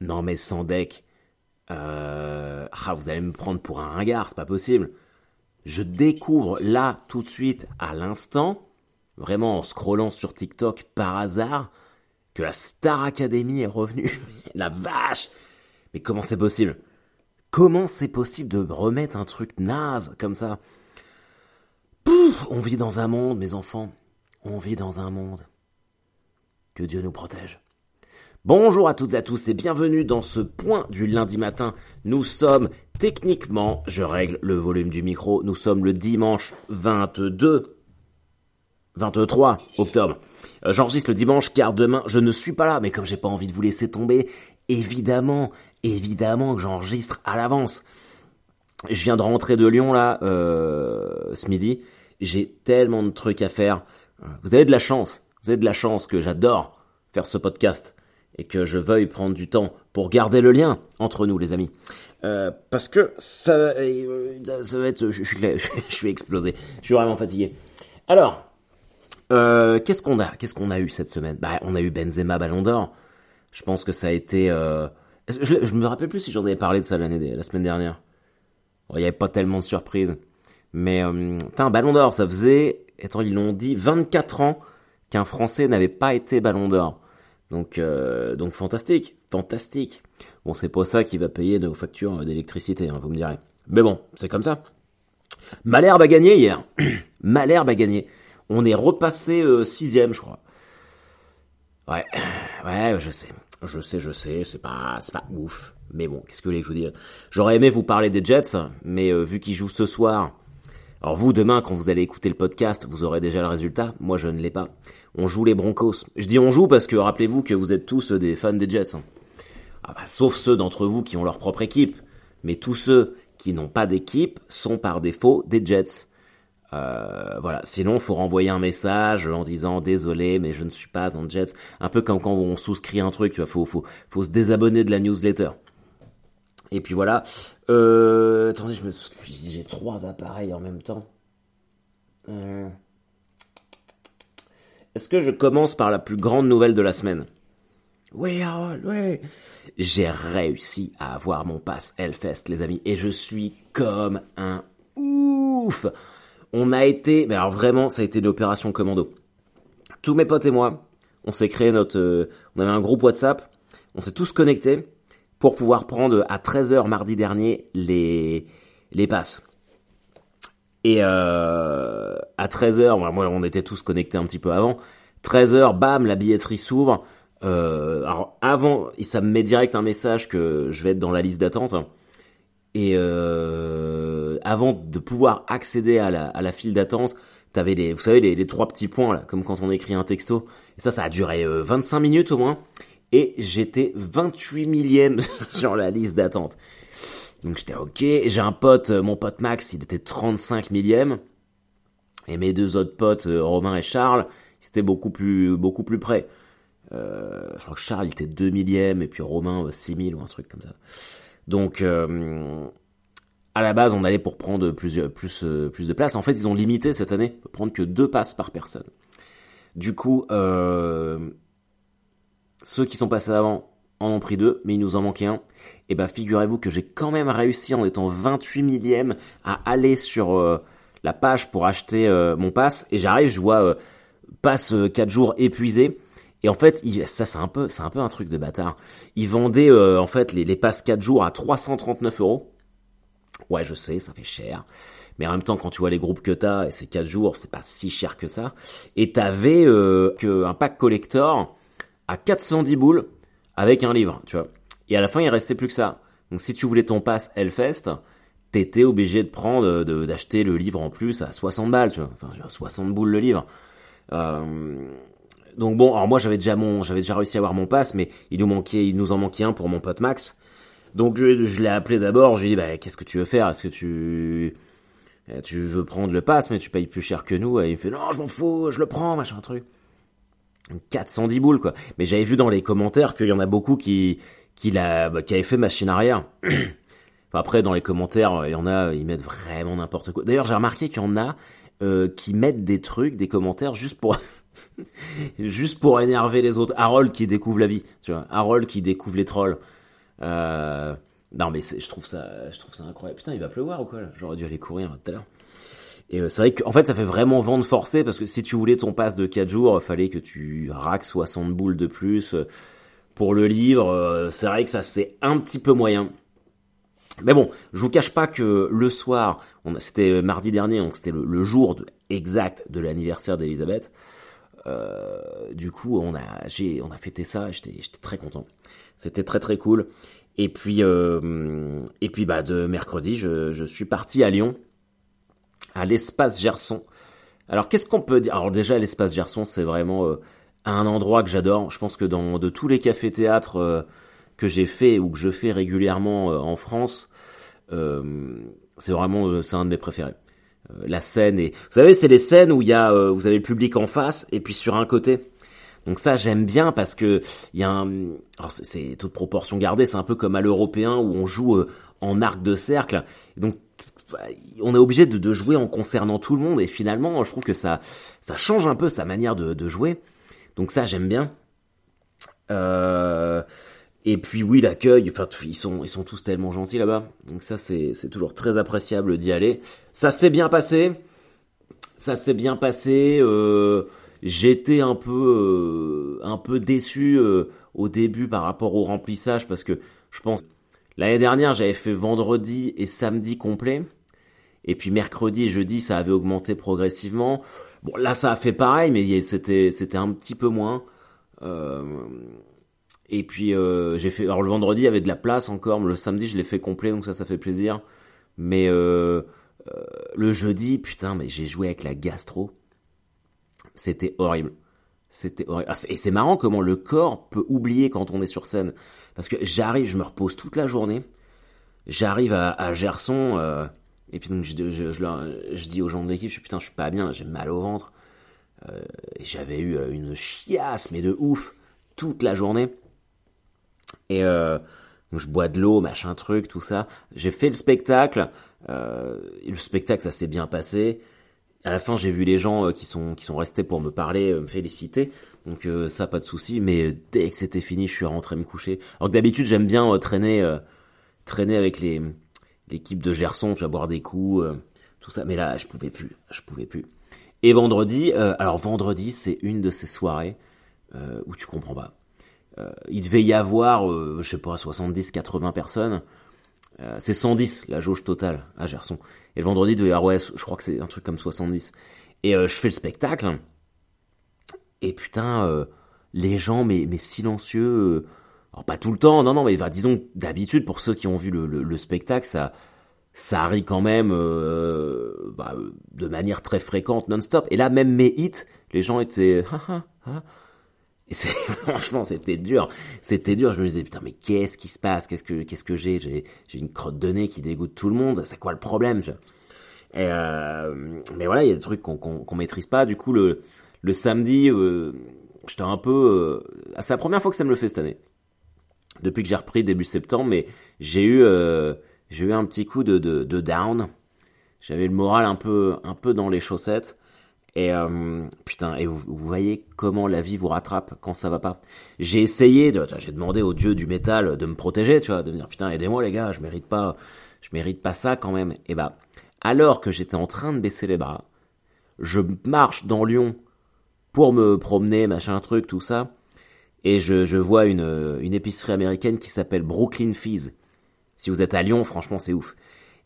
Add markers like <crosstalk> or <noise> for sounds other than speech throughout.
Non mais sans deck, euh, ah, vous allez me prendre pour un ringard, c'est pas possible. Je découvre là, tout de suite, à l'instant, vraiment en scrollant sur TikTok par hasard, que la Star Academy est revenue. <laughs> la vache Mais comment c'est possible? Comment c'est possible de remettre un truc naze comme ça? Pouf On vit dans un monde, mes enfants. On vit dans un monde. Que Dieu nous protège. Bonjour à toutes et à tous et bienvenue dans ce point du lundi matin. Nous sommes techniquement, je règle le volume du micro, nous sommes le dimanche 22, 23 octobre. Euh, j'enregistre le dimanche car demain je ne suis pas là, mais comme j'ai pas envie de vous laisser tomber, évidemment, évidemment que j'enregistre à l'avance. Je viens de rentrer de Lyon là, euh, ce midi. J'ai tellement de trucs à faire. Vous avez de la chance. Vous avez de la chance que j'adore faire ce podcast et que je veuille prendre du temps pour garder le lien entre nous, les amis. Euh, parce que ça, euh, ça, va être, je, suis, <laughs> je, suis explosé. Je suis vraiment fatigué. Alors, euh, qu'est-ce qu'on a Qu'est-ce qu'on a eu cette semaine? Bah, on a eu Benzema Ballon d'Or. Je pense que ça a été. Je, je me rappelle plus si j'en avais parlé de ça la semaine dernière. Il n'y avait pas tellement de surprises. Mais, euh, Ballon d'Or, ça faisait, attends, ils l'ont dit, 24 ans qu'un Français n'avait pas été Ballon d'Or. Donc, euh, donc fantastique, fantastique. Bon, c'est pas ça qui va payer nos factures d'électricité, hein, vous me direz. Mais bon, c'est comme ça. Malherbe a gagné hier. <clears throat> Malherbe a gagné. On est repassé euh, sixième, je crois. Ouais, <clears throat> ouais, je sais, je sais, je sais, c'est pas, c'est pas ouf. Mais bon, qu'est-ce que vous voulez que je vous dise? J'aurais aimé vous parler des Jets, mais euh, vu qu'ils jouent ce soir, alors vous, demain, quand vous allez écouter le podcast, vous aurez déjà le résultat. Moi, je ne l'ai pas. On joue les Broncos. Je dis on joue parce que rappelez-vous que vous êtes tous des fans des Jets. Hein. Ah bah, sauf ceux d'entre vous qui ont leur propre équipe. Mais tous ceux qui n'ont pas d'équipe sont par défaut des Jets. Euh, voilà. Sinon, faut renvoyer un message en disant désolé, mais je ne suis pas un Jets. Un peu comme quand on souscrit un truc, tu faut, faut, faut se désabonner de la newsletter. Et puis voilà. Euh, attendez, je me j'ai trois appareils en même temps. Euh, est-ce que je commence par la plus grande nouvelle de la semaine? Oui, Harold, oui. J'ai réussi à avoir mon pass Hellfest, les amis, et je suis comme un ouf. On a été, mais alors vraiment, ça a été l'opération commando. Tous mes potes et moi, on s'est créé notre, euh, on avait un groupe WhatsApp, on s'est tous connectés pour pouvoir prendre à 13h mardi dernier les, les passes. Et euh, à 13h, moi on était tous connectés un petit peu avant, 13h, bam, la billetterie s'ouvre. Euh, alors avant, ça me met direct un message que je vais être dans la liste d'attente. Et euh, avant de pouvoir accéder à la, à la file d'attente, t'avais les, vous savez, les, les, trois petits points là, comme quand on écrit un texto. Et ça, ça a duré 25 euh, minutes au moins et j'étais 28 millième <laughs> sur la liste d'attente. Donc j'étais ok, j'ai un pote, euh, mon pote Max, il était 35 millième, et mes deux autres potes, euh, Romain et Charles, ils étaient beaucoup plus, beaucoup plus près. Euh, je crois que Charles il était 2 millième, et puis Romain 6000 ou un truc comme ça. Donc à la base on allait pour prendre plus, plus, plus de place. En fait ils ont limité cette année, prendre que deux passes par personne. Du coup, euh, ceux qui sont passés avant en ont pris deux, mais il nous en manquait un. Et bah figurez-vous que j'ai quand même réussi en étant 28 millième à aller sur euh, la page pour acheter euh, mon pass. Et j'arrive, je vois euh, passe 4 jours épuisé. Et en fait, ça c'est un peu, c'est un peu un truc de bâtard. Ils vendaient en fait les, les passes 4 jours à 339 euros. Ouais, je sais, ça fait cher. Mais en même temps, quand tu vois les groupes que t'as, et c'est 4 jours, c'est pas si cher que ça. Et t'avais que un pack collector à 410 boules avec un livre, tu vois. Et à la fin, il restait plus que ça. Donc si tu voulais ton pass Hellfest, t'étais obligé de prendre, d'acheter le livre en plus à 60 balles, tu vois. Enfin, 60 boules le livre. Euh, donc bon, alors moi j'avais déjà mon, j'avais déjà réussi à avoir mon pass, mais il nous manquait, il nous en manquait un pour mon pote Max. Donc je, l'ai appelé d'abord, je lui ai dit bah qu'est-ce que tu veux faire? Est-ce que tu tu veux prendre le pass mais tu payes plus cher que nous? Et il me fait non je m'en fous, je le prends machin truc. 410 boules quoi. Mais j'avais vu dans les commentaires qu'il y en a beaucoup qui qui l'a bah, qui avaient fait machine arrière. <clears throat> après dans les commentaires, il y en a ils mettent vraiment n'importe quoi. D'ailleurs, j'ai remarqué qu'il y en a euh, qui mettent des trucs, des commentaires juste pour <laughs> juste pour énerver les autres. Harold qui découvre la vie, tu vois. Harold qui découvre les trolls. Euh, non mais je trouve ça, je trouve ça incroyable. Putain, il va pleuvoir ou quoi là? J'aurais dû aller courir tout à l'heure. Et euh, c'est vrai qu'en fait, ça fait vraiment vendre forcé parce que si tu voulais ton pass de 4 jours, il fallait que tu raques 60 boules de plus pour le livre. C'est vrai que ça c'est un petit peu moyen. Mais bon, je vous cache pas que le soir, c'était mardi dernier, donc c'était le, jour exact de l'anniversaire d'Elisabeth. Euh, du coup, on a, j'ai, on a fêté ça. J'étais, j'étais très content. C'était très très cool. Et puis, euh, et puis bah de mercredi, je, je suis parti à Lyon, à l'espace Gerson. Alors qu'est-ce qu'on peut dire? Alors déjà, l'espace Gerson, c'est vraiment euh, un endroit que j'adore. Je pense que dans de tous les cafés théâtres euh, que j'ai fait ou que je fais régulièrement euh, en France, c'est vraiment c'est un de mes préférés. La scène et vous savez c'est les scènes où il y a vous avez le public en face et puis sur un côté donc ça j'aime bien parce que il y a un alors c'est toute proportion gardée c'est un peu comme à l'européen où on joue en arc de cercle donc on est obligé de, de, jouer en concernant tout le monde et finalement je trouve que ça ça change un peu sa manière de, de jouer donc ça j'aime bien euh, et puis oui, l'accueil, enfin ils sont ils sont tous tellement gentils là-bas. Donc ça c'est c'est toujours très appréciable d'y aller. Ça s'est bien passé. Ça s'est bien passé. Euh, J'étais un peu euh, un peu déçu euh, au début par rapport au remplissage parce que je pense l'année dernière j'avais fait vendredi et samedi complet et puis mercredi et jeudi ça avait augmenté progressivement. Bon là ça a fait pareil mais c'était c'était un petit peu moins. Euh, et puis euh, j'ai fait. Alors le vendredi il y avait de la place encore, le samedi je l'ai fait complet donc ça ça fait plaisir. Mais euh, le jeudi, putain, mais j'ai joué avec la gastro. C'était horrible. C'était horrible. Ah, et c'est marrant comment le corps peut oublier quand on est sur scène. Parce que j'arrive, je me repose toute la journée. J'arrive à, Gerson. Euh, et puis donc je, je, je, je, dis aux gens de l'équipe, je suis putain, je suis pas bien, j'ai mal au ventre. Euh, et j'avais eu une chiasse, mais de ouf, toute la journée. Et euh, je bois de l'eau, machin truc, tout ça. J'ai fait le spectacle. Euh, le spectacle, ça s'est bien passé. À la fin, j'ai vu les gens euh, qui sont qui sont restés pour me parler, euh, me féliciter. Donc ça, pas de souci. Mais dès que c'était fini, je suis rentré me coucher. Alors que d'habitude, j'aime bien traîner traîner avec les l'équipe de Gerson, tu vas boire des coups, tout ça. Mais là, je pouvais plus, je pouvais plus. Et vendredi, alors vendredi, c'est une de ces soirées où tu comprends pas. Euh, il devait y avoir, euh, je sais pas, 70, 80 personnes. Euh, c'est 110 la jauge totale à Gerson. Et le vendredi, il devait y avoir, ouais, je crois que c'est un truc comme 70. Et je fais le spectacle. Et putain, les gens, mais, mais silencieux. Alors pas tout le temps, non, non, mais bah, disons d'habitude pour ceux qui ont vu le, le, spectacle, ça, ça rit quand même bah, de manière très fréquente, non-stop. Et là, même mes hits, les gens étaient, <laughs> et c'est, <laughs> franchement, c'était dur. C'était dur. Je me disais, putain, mais qu'est-ce qui se passe? Qu'est-ce que, qu'est-ce que j'ai? J'ai, j'ai une crotte de nez qui dégoûte tout le monde. C'est quoi le problème? Et euh, mais voilà, il y a des trucs qu'on, qu'on, maîtrise pas. Du coup, le, le samedi, euh, j'étais un peu, euh, c'est la première fois que ça me le fait cette année. Depuis que j'ai repris début septembre, mais j'ai eu, euh, j'ai eu un petit coup de, de, de down. J'avais le moral un peu, un peu dans les chaussettes. Et euh, putain, et vous, voyez comment la vie vous rattrape quand ça va pas. J'ai essayé, j'ai demandé au dieu du métal de me protéger, tu vois, de me dire putain aidez-moi les gars, je mérite pas, je mérite pas ça quand même. Et bah, alors que j'étais en train de baisser les bras, je marche dans Lyon pour me promener, machin truc, tout ça, et je, je vois une, une épicerie américaine qui s'appelle Brooklyn Fizz. Si vous êtes à Lyon, franchement c'est ouf.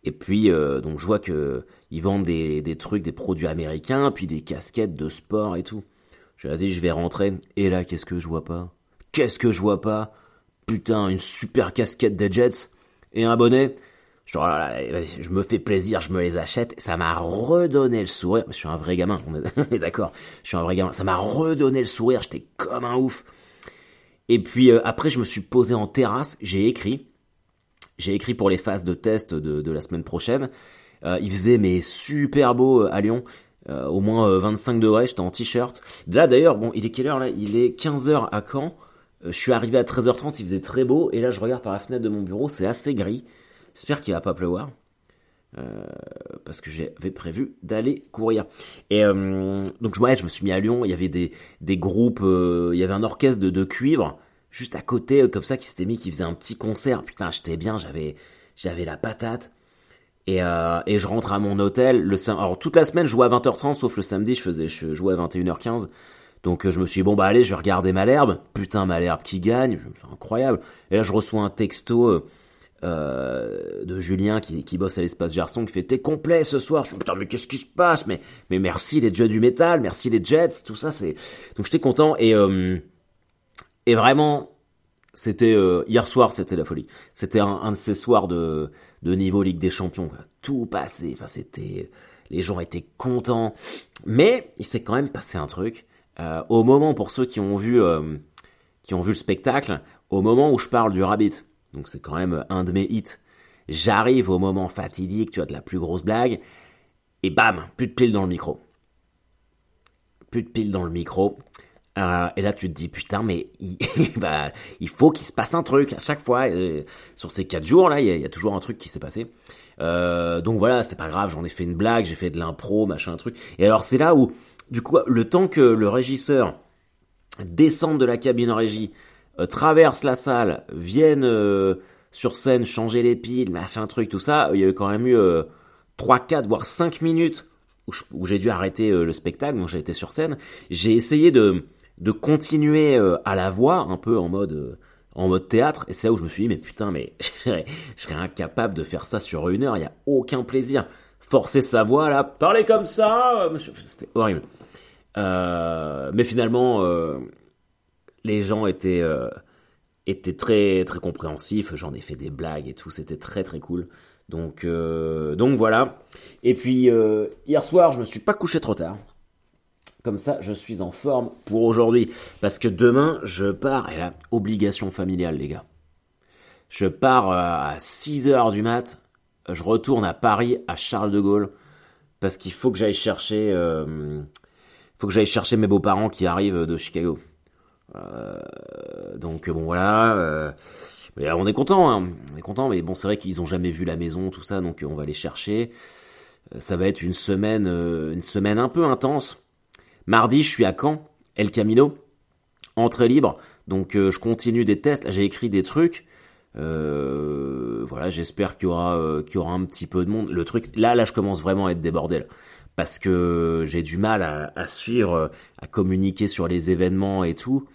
Et puis euh, donc je vois que ils vendent des, des trucs, des produits américains, puis des casquettes de sport et tout. Je vas-y, je vais rentrer. Et là, qu'est-ce que je vois pas? Qu'est-ce que je vois pas? Putain, une super casquette des Jets et un bonnet. Genre, je me fais plaisir, je me les achète. Ça m'a redonné le sourire. Je suis un vrai gamin, on est <laughs> d'accord. Je suis un vrai gamin. Ça m'a redonné le sourire. J'étais comme un ouf. Et puis euh, après, je me suis posé en terrasse. J'ai écrit. J'ai écrit pour les phases de test de, la semaine prochaine. Euh, il faisait mais super beau euh, à Lyon. Euh, au moins 25 degrés, j'étais en t-shirt. Là d'ailleurs, bon, il est quelle heure là? Il est 15h à Caen. je suis arrivé à 13h30, il faisait très beau. Et là, je regarde par la fenêtre de mon bureau, c'est assez gris. J'espère qu'il va pas pleuvoir. Parce que j'avais prévu d'aller courir. Et donc ouais, je me suis mis à Lyon, il y avait des, groupes, il y avait un orchestre de, de cuivre juste à côté, comme ça, qui s'était mis, qui faisait un petit concert. Putain, j'étais bien, j'avais, j'avais la patate. Et, et je rentre à mon hôtel. Le Alors toute la semaine, je jouais à 20h30, sauf le samedi, je faisais, je jouais à 21h15. Donc je me suis dit, bon bah allez, je vais regarder Malherbe. Putain, Malherbe qui gagne, c'est incroyable. Et là, je reçois un texto euh, de Julien qui, qui bosse à l'espace Garçon qui fait t'es complet ce soir. Je suis putain mais qu'est-ce qui se passe? Mais mais merci les dieux du métal, merci les Jets, tout ça c'est donc j'étais content et euh, et vraiment c'était euh, hier soir c'était la folie. C'était un, de ces soirs de de niveau Ligue des Champions. Tout passé, enfin c'était les gens étaient contents, mais il s'est quand même passé un truc. au moment pour ceux qui ont vu qui ont vu le spectacle, au moment où je parle du Rabbit donc c'est quand même un de mes hits. J'arrive au moment fatidique, tu as de la plus grosse blague, et bam, plus de piles dans le micro. Plus de piles dans le micro. Euh, et là, tu te dis, putain, mais il, <laughs> bah, il faut qu'il se passe un truc à chaque fois. Euh, sur ces quatre jours, là, il y, a, toujours un truc qui s'est passé. Euh, donc voilà, c'est pas grave, j'en ai fait une blague, j'ai fait de l'impro, machin, truc. Et alors, c'est là où, du coup, le temps que le régisseur descende de la cabine en régie, traversent la salle, viennent euh, sur scène changer les piles, machin truc, tout ça, il y a eu quand même eu 3, euh, 4, voire 5 minutes où j'ai dû arrêter le spectacle, donc j'ai été sur scène. J'ai essayé de, de continuer à la voix, un peu en mode en mode théâtre, et c'est là où je me suis dit, mais putain, mais <laughs> je serais incapable de faire ça sur une heure, il n'y a aucun plaisir. Forcer sa voix, là, parler comme ça, c'était horrible. mais finalement, les gens étaient euh, étaient très très compréhensifs. J'en ai fait des blagues et tout. C'était très très cool. Donc euh, donc voilà. Et puis euh, hier soir, je me suis pas couché trop tard. Comme ça, je suis en forme pour aujourd'hui. Parce que demain, je pars. Et là, obligation familiale, les gars. Je pars à 6 heures du mat. Je retourne à Paris, à Charles de Gaulle. Parce qu'il faut que j'aille chercher. faut que j'aille chercher mes beaux-parents qui arrivent de Chicago. Euh, donc bon voilà. Euh, mais on est content, hein. on est content. Mais bon, c'est vrai qu'ils ont jamais vu la maison, tout ça, donc on va les chercher. Euh, ça va être une semaine, une semaine un peu intense. Mardi, je suis à Caen, El Camino, entrée libre. Donc je continue des tests. J'ai écrit des trucs. voilà, j'espère qu'il y aura, qu'il y aura un petit peu de monde. Le truc, là, là, je commence vraiment à être débordé parce que j'ai du mal à, à, suivre, à communiquer sur les événements et tout.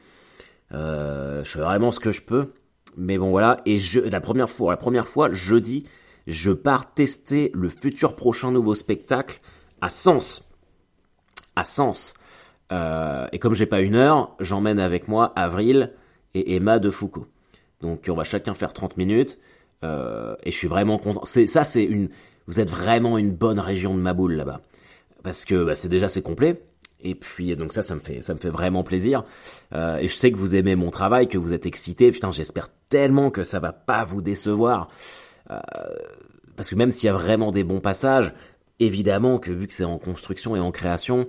Euh, je fais vraiment ce que je peux. Mais bon voilà, et je, la première fois, la première fois, jeudi, je pars tester le futur prochain nouveau spectacle à Sens. À Sens. Euh, et comme j'ai pas une heure, j'emmène avec moi Avril et Emma de Foucault. Donc on va chacun faire 30 minutes. Euh, et je suis vraiment content. C'est ça, c'est une. Vous êtes vraiment une bonne région de Maboule là-bas, parce que bah, c'est déjà c'est complet. Et puis donc ça, ça me fait, ça me fait vraiment plaisir. Euh, et je sais que vous aimez mon travail, que vous êtes excité. Putain, j'espère tellement que ça va pas vous décevoir. Euh, parce que même s'il y a vraiment des bons passages, évidemment que vu que c'est en construction et en création,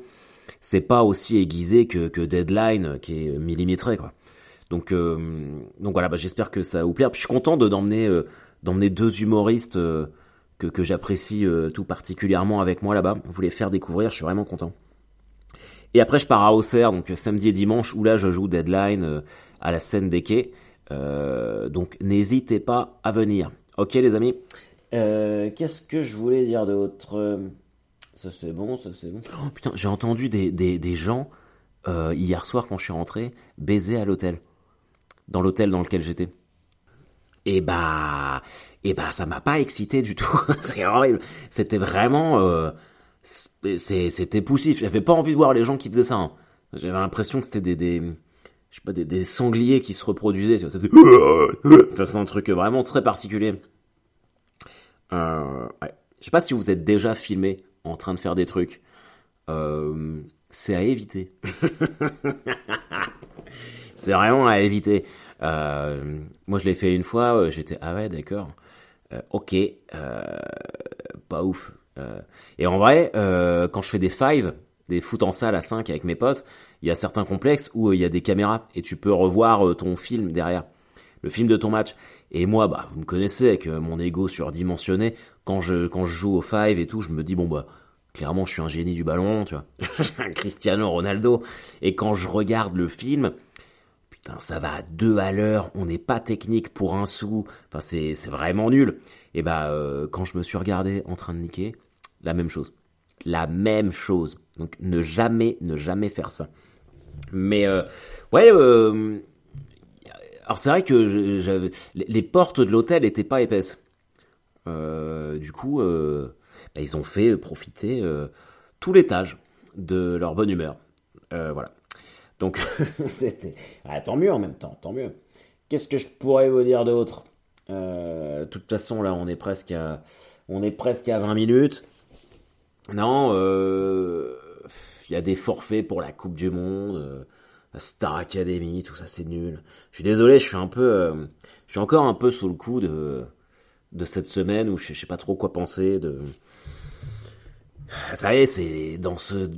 c'est pas aussi aiguisé que, Deadline qui est millimétré quoi. Donc euh, donc voilà, bah, j'espère que ça va vous plaire. Puis je suis content de d'emmener deux humoristes que que j'apprécie tout particulièrement avec moi là-bas. Vous les faire découvrir, je suis vraiment content. Et après, je pars à Auxerre, donc samedi et dimanche, où là, je joue Deadline euh, à la scène des quais. Euh, donc, n'hésitez pas à venir. Ok, les amis? Euh, Qu'est-ce que je voulais dire d'autre? Ça, c'est bon, ça, c'est bon. Oh, putain, j'ai entendu des, des, des gens, hier soir, quand je suis rentré, baiser à l'hôtel. Dans l'hôtel dans lequel j'étais. Et bah... Et bah, ça m'a pas excité du tout. <laughs> c'est horrible. C'était vraiment c'était poussif. J'avais pas envie de voir les gens qui faisaient ça. Hein. J'avais l'impression que c'était des, des, je sais pas, des, des, sangliers qui se reproduisaient. Faisait, <laughs> c'était un truc vraiment très particulier. Euh, ouais. Je sais pas si vous êtes déjà filmé en train de faire des trucs. Euh, c'est à éviter. <laughs> c'est vraiment à éviter. Euh, moi, je l'ai fait une fois. J'étais ah ouais, d'accord. Euh, ok, euh, pas ouf. Euh, et en vrai, euh, quand je fais des five, des foot en salle à 5 avec mes potes, il y a certains complexes où euh, il y a des caméras et tu peux revoir ton film derrière, le film de ton match. Et moi, bah, vous me connaissez avec mon ego surdimensionné. Quand je quand je joue au five et tout, je me dis bon bah clairement je suis un génie du ballon, tu vois, <laughs> Cristiano Ronaldo. Et quand je regarde le film, ça va à deux à l'heure, on n'est pas technique pour un sou, enfin c'est vraiment nul. Et bah quand je me suis regardé en train de niquer, la même chose. La même chose. Donc ne jamais, ne jamais faire ça. Mais euh, ouais, euh, alors c'est vrai que les portes de l'hôtel n'étaient pas épaisses. Euh, du coup, bah, ils ont fait profiter tout l'étage de leur bonne humeur. voilà. Donc <laughs> c'était ah, tant mieux en même temps, tant mieux. Qu'est-ce que je pourrais vous dire d'autre? De toute façon, là, on est presque à on est presque à 20 minutes. Non, euh, il y a des forfaits pour la Coupe du Monde, euh, la Star Academy, tout ça c'est nul. Je suis désolé, je suis un peu, euh, je suis encore un peu sous le coup de de cette semaine où je, sais pas trop quoi penser. De ça y est, c'est dans ce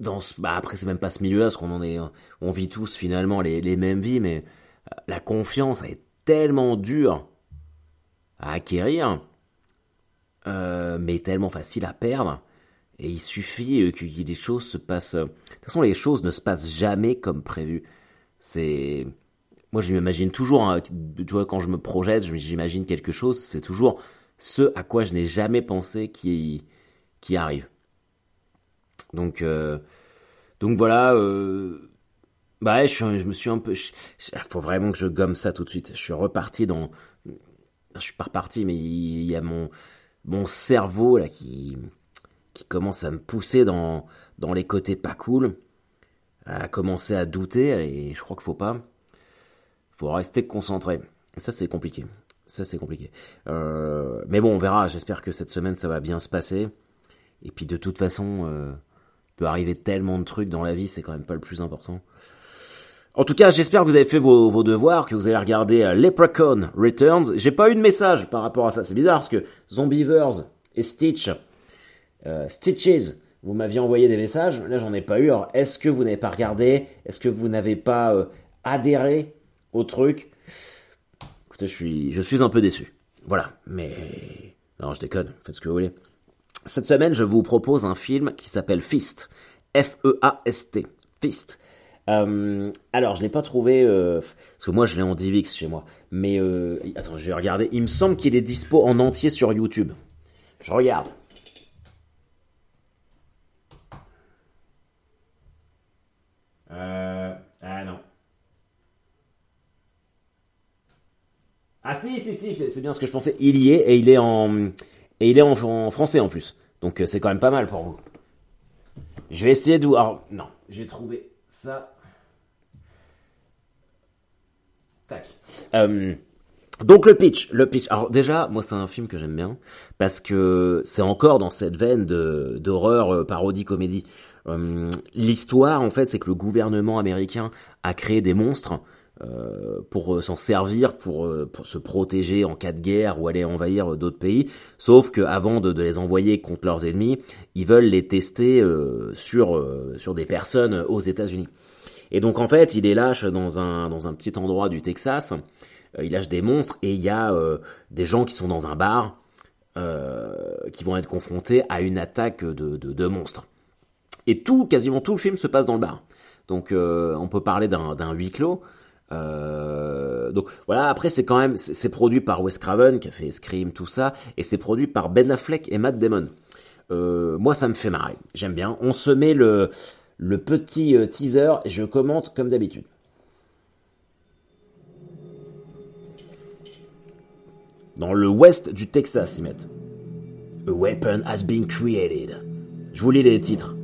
dans ce, bah après c'est même pas ce milieu-là, parce qu'on en est, on vit tous finalement les, les mêmes vies, mais la confiance est tellement dure à acquérir, mais tellement facile à perdre et il suffit euh, que les choses se passent. Euh, de toute façon, les choses ne se passent jamais comme prévu. C'est. Moi, je m'imagine toujours, hein, tu vois, quand je me projette, j'imagine quelque chose, c'est toujours ce à quoi je n'ai jamais pensé qui, qui arrive. Donc, euh, donc voilà. Euh, bah, je, me suis un peu. Il faut vraiment que je gomme ça tout de suite. Je suis reparti dans. Je suis pas reparti, mais il y a mon mon cerveau là qui commence à me pousser dans, dans les côtés pas cool, à commencer à douter, et je crois qu'il faut pas. faut rester concentré. ça, c'est compliqué. Ça, c'est compliqué. Euh, mais bon, on verra. J'espère que cette semaine, ça va bien se passer. Et puis, de toute façon, euh, peut arriver tellement de trucs dans la vie, c'est quand même pas le plus important. En tout cas, j'espère que vous avez fait vos, devoirs, que vous avez regardé euh, Leprechaun Returns. J'ai pas eu de message par rapport à ça. C'est bizarre parce que Zombievers et Stitch, euh, Stitches, vous m'aviez envoyé des messages, là j'en ai pas eu. Alors est-ce que vous n'avez pas regardé? Est-ce que vous n'avez pas euh, adhéré au truc? Écoutez, je suis, je suis un peu déçu. Voilà, mais non, je déconne. Faites ce que vous voulez. Cette semaine, je vous propose un film qui s'appelle Fist. F-E-A-S-T. Fist. Euh, alors, je n'ai pas trouvé parce que moi, je l'ai en DivX chez moi. Mais attends, je vais regarder. Il me semble qu'il est dispo en entier sur YouTube. Je regarde. Euh, ah non. Ah si, si, si, c'est bien ce que je pensais. Il y est et il est en, et il est en, français en plus. Donc euh, c'est quand même pas mal pour vous. Je vais essayer de... Alors, non, j'ai trouvé ça. Tac. Euh, donc le pitch, le pitch. Alors déjà, moi c'est un film que j'aime bien parce que c'est encore dans cette veine de d'horreur euh, parodie comédie. Euh, l'histoire, en fait, c'est que le gouvernement américain a créé des monstres euh, pour euh, s'en servir, pour, se protéger en cas de guerre ou aller envahir d'autres pays. Sauf que avant de, les envoyer contre leurs ennemis, ils veulent les tester sur sur des personnes aux États-Unis. Et donc en fait, il les lâche dans un dans un petit endroit du Texas. il lâche des monstres et il y a des gens qui sont dans un bar qui vont être confrontés à une attaque de, de, monstres. Et tout, quasiment tout le film se passe dans le bar. Donc euh, on peut parler d'un huis clos. Euh, donc voilà, après c'est quand même c'est produit par Wes Craven qui a fait Scream tout ça et c'est produit par Ben Affleck et Matt Damon. Euh, moi ça me fait marrer, j'aime bien. On se met le le petit teaser et je commente comme d'habitude. Dans le ouest du Texas, ils mettent. A weapon has been created. Je vous lis les titres.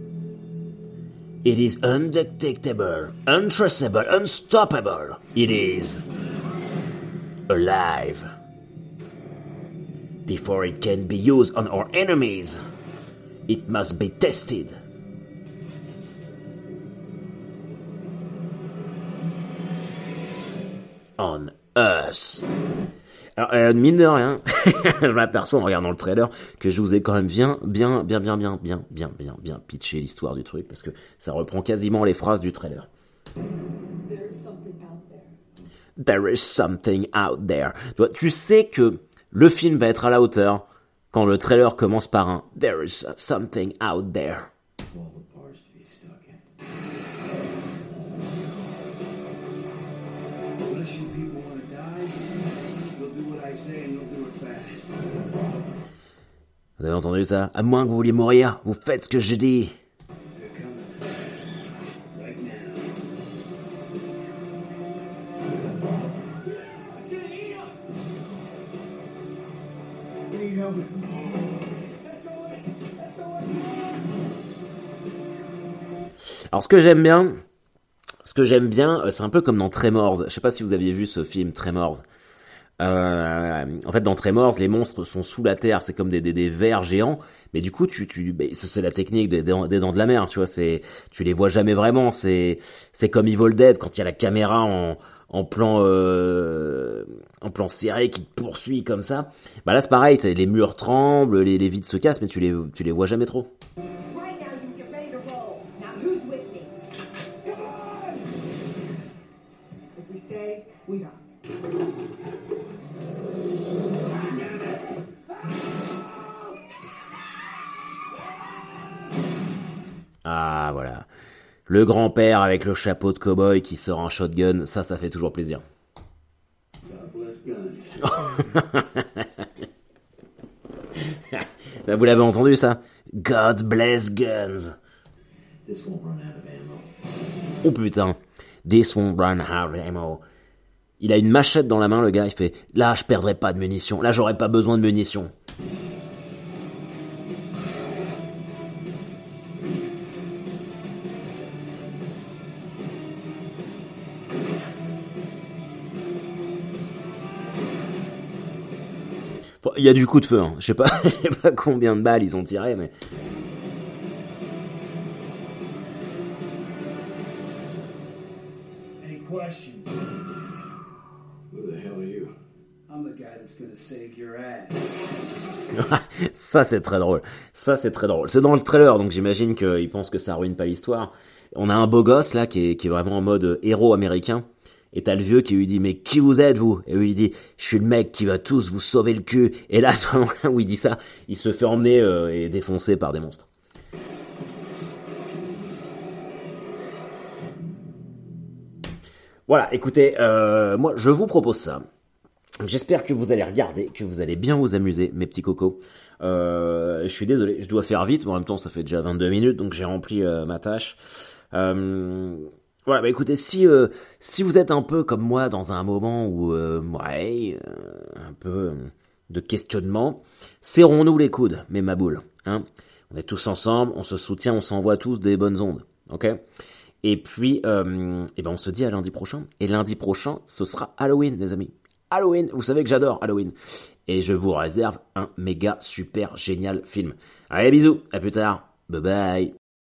It is undetectable, untraceable, unstoppable. It is alive. Before it can be used on our enemies, it must be tested. On. Alors, euh, mine de rien, <laughs> je m'aperçois en regardant le trailer que je vous ai quand même bien, bien, bien, bien, bien, bien, bien, bien, bien pitché l'histoire du truc parce que ça reprend quasiment les phrases du trailer. There is something out there. Tu sais que le film va être à la hauteur quand le trailer commence par un There is something out there. Vous avez entendu ça À moins que vous vouliez mourir, vous faites ce que je dis. Alors ce que j'aime bien, ce que j'aime bien, euh, c'est un peu comme dans Tremors. Je sais pas si vous aviez vu ce film Tremors. Euh, en fait, dans Tremors, les monstres sont sous la terre, c'est comme des, des, vers géants, mais du coup, tu, tu, c'est la technique des, des, dents de la mer, tu vois, c'est, tu les vois jamais vraiment, c'est, c'est comme Evil Dead quand il y a la caméra en, en plan, euh, en plan serré qui te poursuit comme ça. Bah là, c'est pareil, les murs tremblent, les, les vides se cassent, mais tu les, tu les vois jamais trop. Ah voilà. Le grand-père avec le chapeau de cow-boy qui sort un shotgun, ça, ça fait toujours plaisir. <laughs> Vous l'avez entendu ça? God bless guns. Oh putain. This won't run out of ammo. Il a une machette dans la main, le gars, il fait Là, je perdrai pas de munitions. Là, j'aurai pas besoin de munitions. Il y a du coup de feu, hein. je sais pas, <laughs> je sais pas combien de balles ils ont tiré, mais. Ça c'est très drôle. Ça c'est très drôle. C'est dans le trailer, donc j'imagine qu'ils pensent que ça ruine pas l'histoire. On a un beau gosse là qui est, qui est vraiment en mode héros américain. Et t'as le vieux qui lui dit mais qui vous êtes vous? Et lui il dit je suis le mec qui va tous vous sauver le cul. Et là à ce moment-là où il dit ça, il se fait emmener euh, et défoncer par des monstres. Voilà, écoutez, euh, moi je vous propose ça. J'espère que vous allez regarder, que vous allez bien vous amuser, mes petits cocos. Euh, je suis désolé, je dois faire vite, mais en même temps ça fait déjà 22 minutes, donc j'ai rempli euh, ma tâche. Euh, voilà, bah écoutez, si euh, si vous êtes un peu comme moi dans un moment où ouais, un peu de questionnement, serrons-nous les coudes, mes maboules. Hein on est tous ensemble, on se soutient, on s'envoie tous des bonnes ondes, ok? Et puis, et ben on se dit à lundi prochain. Et lundi prochain, ce sera Halloween, les amis. Halloween, vous savez que j'adore Halloween. Et je vous réserve un méga super génial film. Allez, bisous, à plus tard, bye bye.